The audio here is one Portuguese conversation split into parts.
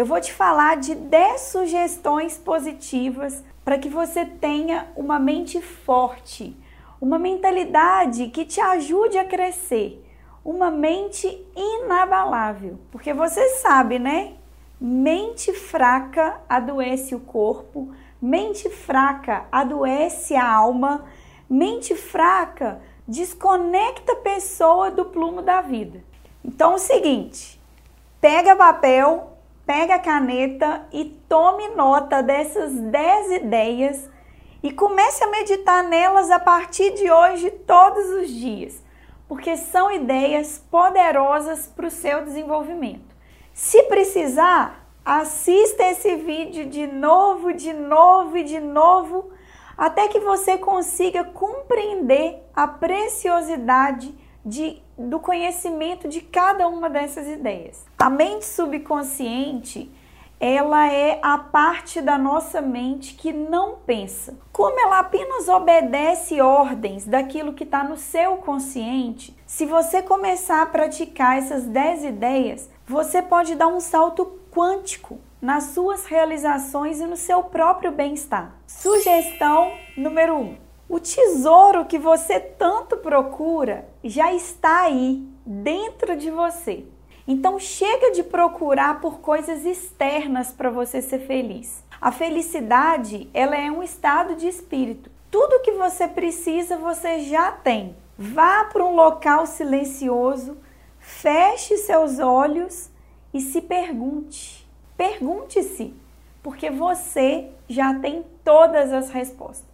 Eu vou te falar de 10 sugestões positivas para que você tenha uma mente forte, uma mentalidade que te ajude a crescer, uma mente inabalável. Porque você sabe, né? Mente fraca adoece o corpo, mente fraca adoece a alma, mente fraca desconecta a pessoa do plumo da vida. Então é o seguinte, pega papel, pega a caneta e tome nota dessas 10 ideias e comece a meditar nelas a partir de hoje, todos os dias, porque são ideias poderosas para o seu desenvolvimento. Se precisar, assista esse vídeo de novo, de novo e de novo, até que você consiga compreender a preciosidade de, do conhecimento de cada uma dessas ideias. A mente subconsciente ela é a parte da nossa mente que não pensa. Como ela apenas obedece ordens daquilo que está no seu consciente, se você começar a praticar essas 10 ideias, você pode dar um salto quântico nas suas realizações e no seu próprio bem-estar. Sugestão número 1. Um, o tesouro que você tanto procura já está aí, dentro de você. Então chega de procurar por coisas externas para você ser feliz. A felicidade, ela é um estado de espírito. Tudo que você precisa, você já tem. Vá para um local silencioso, feche seus olhos e se pergunte. Pergunte-se, porque você já tem todas as respostas.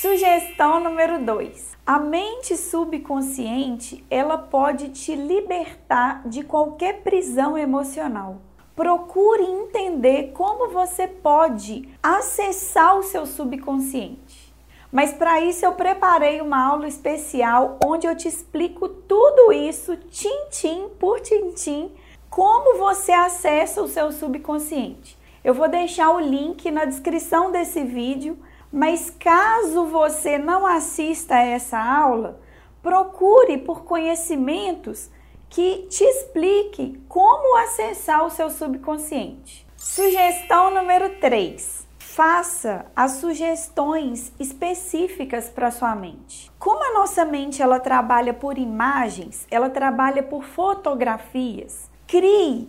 Sugestão número 2. A mente subconsciente, ela pode te libertar de qualquer prisão emocional. Procure entender como você pode acessar o seu subconsciente. Mas para isso eu preparei uma aula especial onde eu te explico tudo isso, tintim por tintim, como você acessa o seu subconsciente. Eu vou deixar o link na descrição desse vídeo mas caso você não assista a essa aula, procure por conhecimentos que te explique como acessar o seu subconsciente. Sugestão número 3. Faça as sugestões específicas para sua mente. Como a nossa mente ela trabalha por imagens, ela trabalha por fotografias. Crie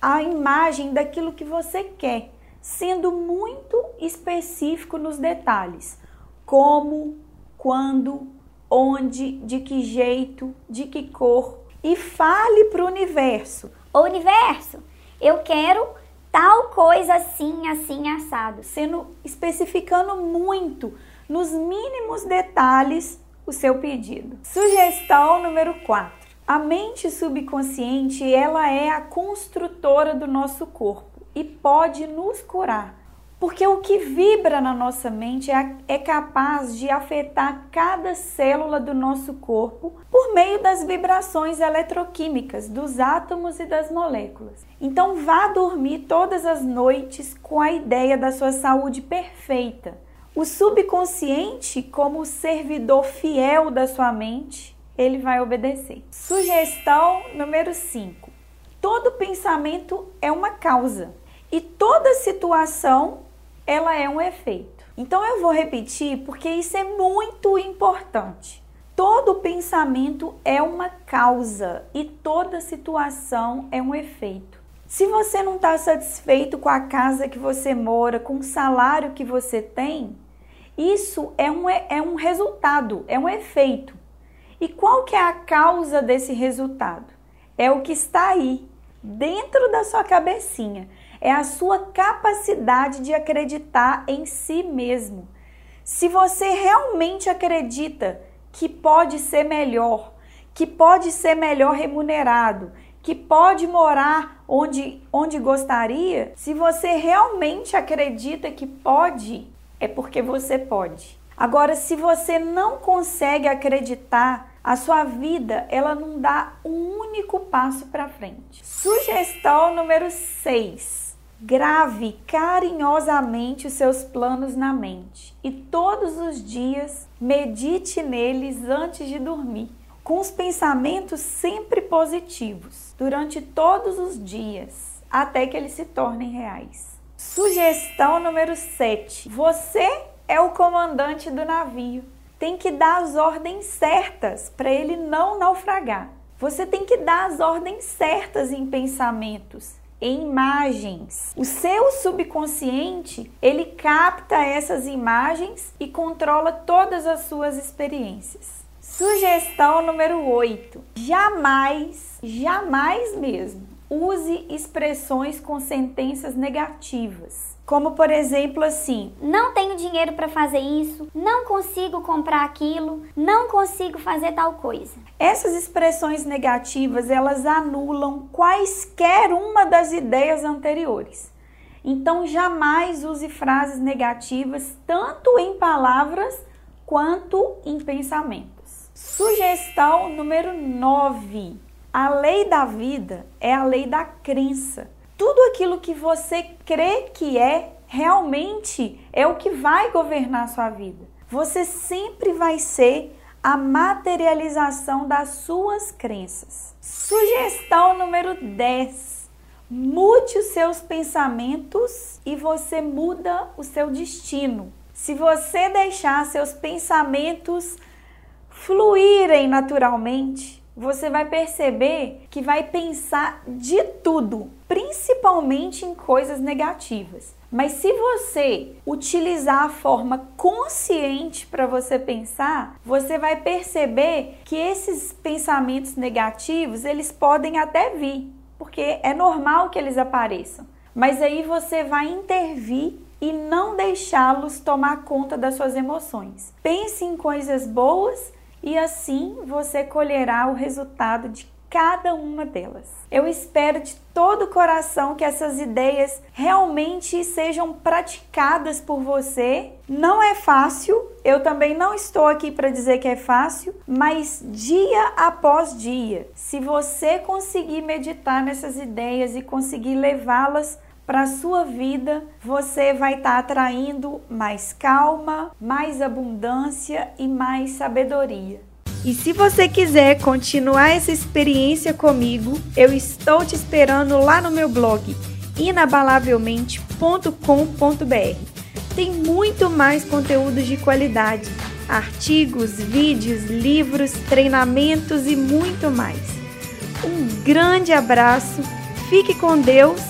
a imagem daquilo que você quer sendo muito específico nos detalhes: como, quando, onde, de que jeito, de que cor. E fale para o universo: O universo, eu quero tal coisa assim, assim, assado. Sendo especificando muito, nos mínimos detalhes, o seu pedido. Sugestão número 4. A mente subconsciente, ela é a construtora do nosso corpo e pode nos curar. Porque o que vibra na nossa mente é, é, capaz de afetar cada célula do nosso corpo por meio das vibrações eletroquímicas dos átomos e das moléculas. Então, vá dormir todas as noites com a ideia da sua saúde perfeita. O subconsciente, como servidor fiel da sua mente, ele vai obedecer. Sugestão número 5. Todo pensamento é uma causa. E toda situação, ela é um efeito. Então eu vou repetir porque isso é muito importante. Todo pensamento é uma causa e toda situação é um efeito. Se você não está satisfeito com a casa que você mora, com o salário que você tem, isso é um, é um resultado, é um efeito. E qual que é a causa desse resultado? É o que está aí, dentro da sua cabecinha é a sua capacidade de acreditar em si mesmo. Se você realmente acredita que pode ser melhor, que pode ser melhor remunerado, que pode morar onde, onde gostaria, se você realmente acredita que pode, é porque você pode. Agora, se você não consegue acreditar, a sua vida ela não dá um único passo para frente. Sugestão número 6. Grave carinhosamente os seus planos na mente e todos os dias medite neles antes de dormir, com os pensamentos sempre positivos, durante todos os dias, até que eles se tornem reais. Sugestão número 7. Você é o comandante do navio. Tem que dar as ordens certas para ele não naufragar. Você tem que dar as ordens certas em pensamentos em imagens. O seu subconsciente, ele capta essas imagens e controla todas as suas experiências. Sugestão número 8. Jamais, jamais mesmo, use expressões com sentenças negativas. Como por exemplo assim: não tenho dinheiro para fazer isso, não consigo comprar aquilo, não consigo fazer tal coisa. Essas expressões negativas, elas anulam quaisquer uma das ideias anteriores. Então jamais use frases negativas tanto em palavras quanto em pensamentos. Sugestão número 9. A lei da vida é a lei da crença tudo aquilo que você crê que é, realmente é o que vai governar a sua vida. Você sempre vai ser a materialização das suas crenças. Sugestão número 10. Mude os seus pensamentos e você muda o seu destino. Se você deixar seus pensamentos fluírem naturalmente, você vai perceber que vai pensar de tudo, principalmente em coisas negativas. Mas se você utilizar a forma consciente para você pensar, você vai perceber que esses pensamentos negativos, eles podem até vir, porque é normal que eles apareçam. Mas aí você vai intervir e não deixá-los tomar conta das suas emoções. Pense em coisas boas e assim você colherá o resultado de cada uma delas. Eu espero de todo o coração que essas ideias realmente sejam praticadas por você. Não é fácil, eu também não estou aqui para dizer que é fácil, mas dia após dia, se você conseguir meditar nessas ideias e conseguir levá-las para a sua vida, você vai estar tá atraindo mais calma, mais abundância e mais sabedoria. E se você quiser continuar essa experiência comigo, eu estou te esperando lá no meu blog inabalavelmente.com.br. Tem muito mais conteúdos de qualidade, artigos, vídeos, livros, treinamentos e muito mais. Um grande abraço, fique com Deus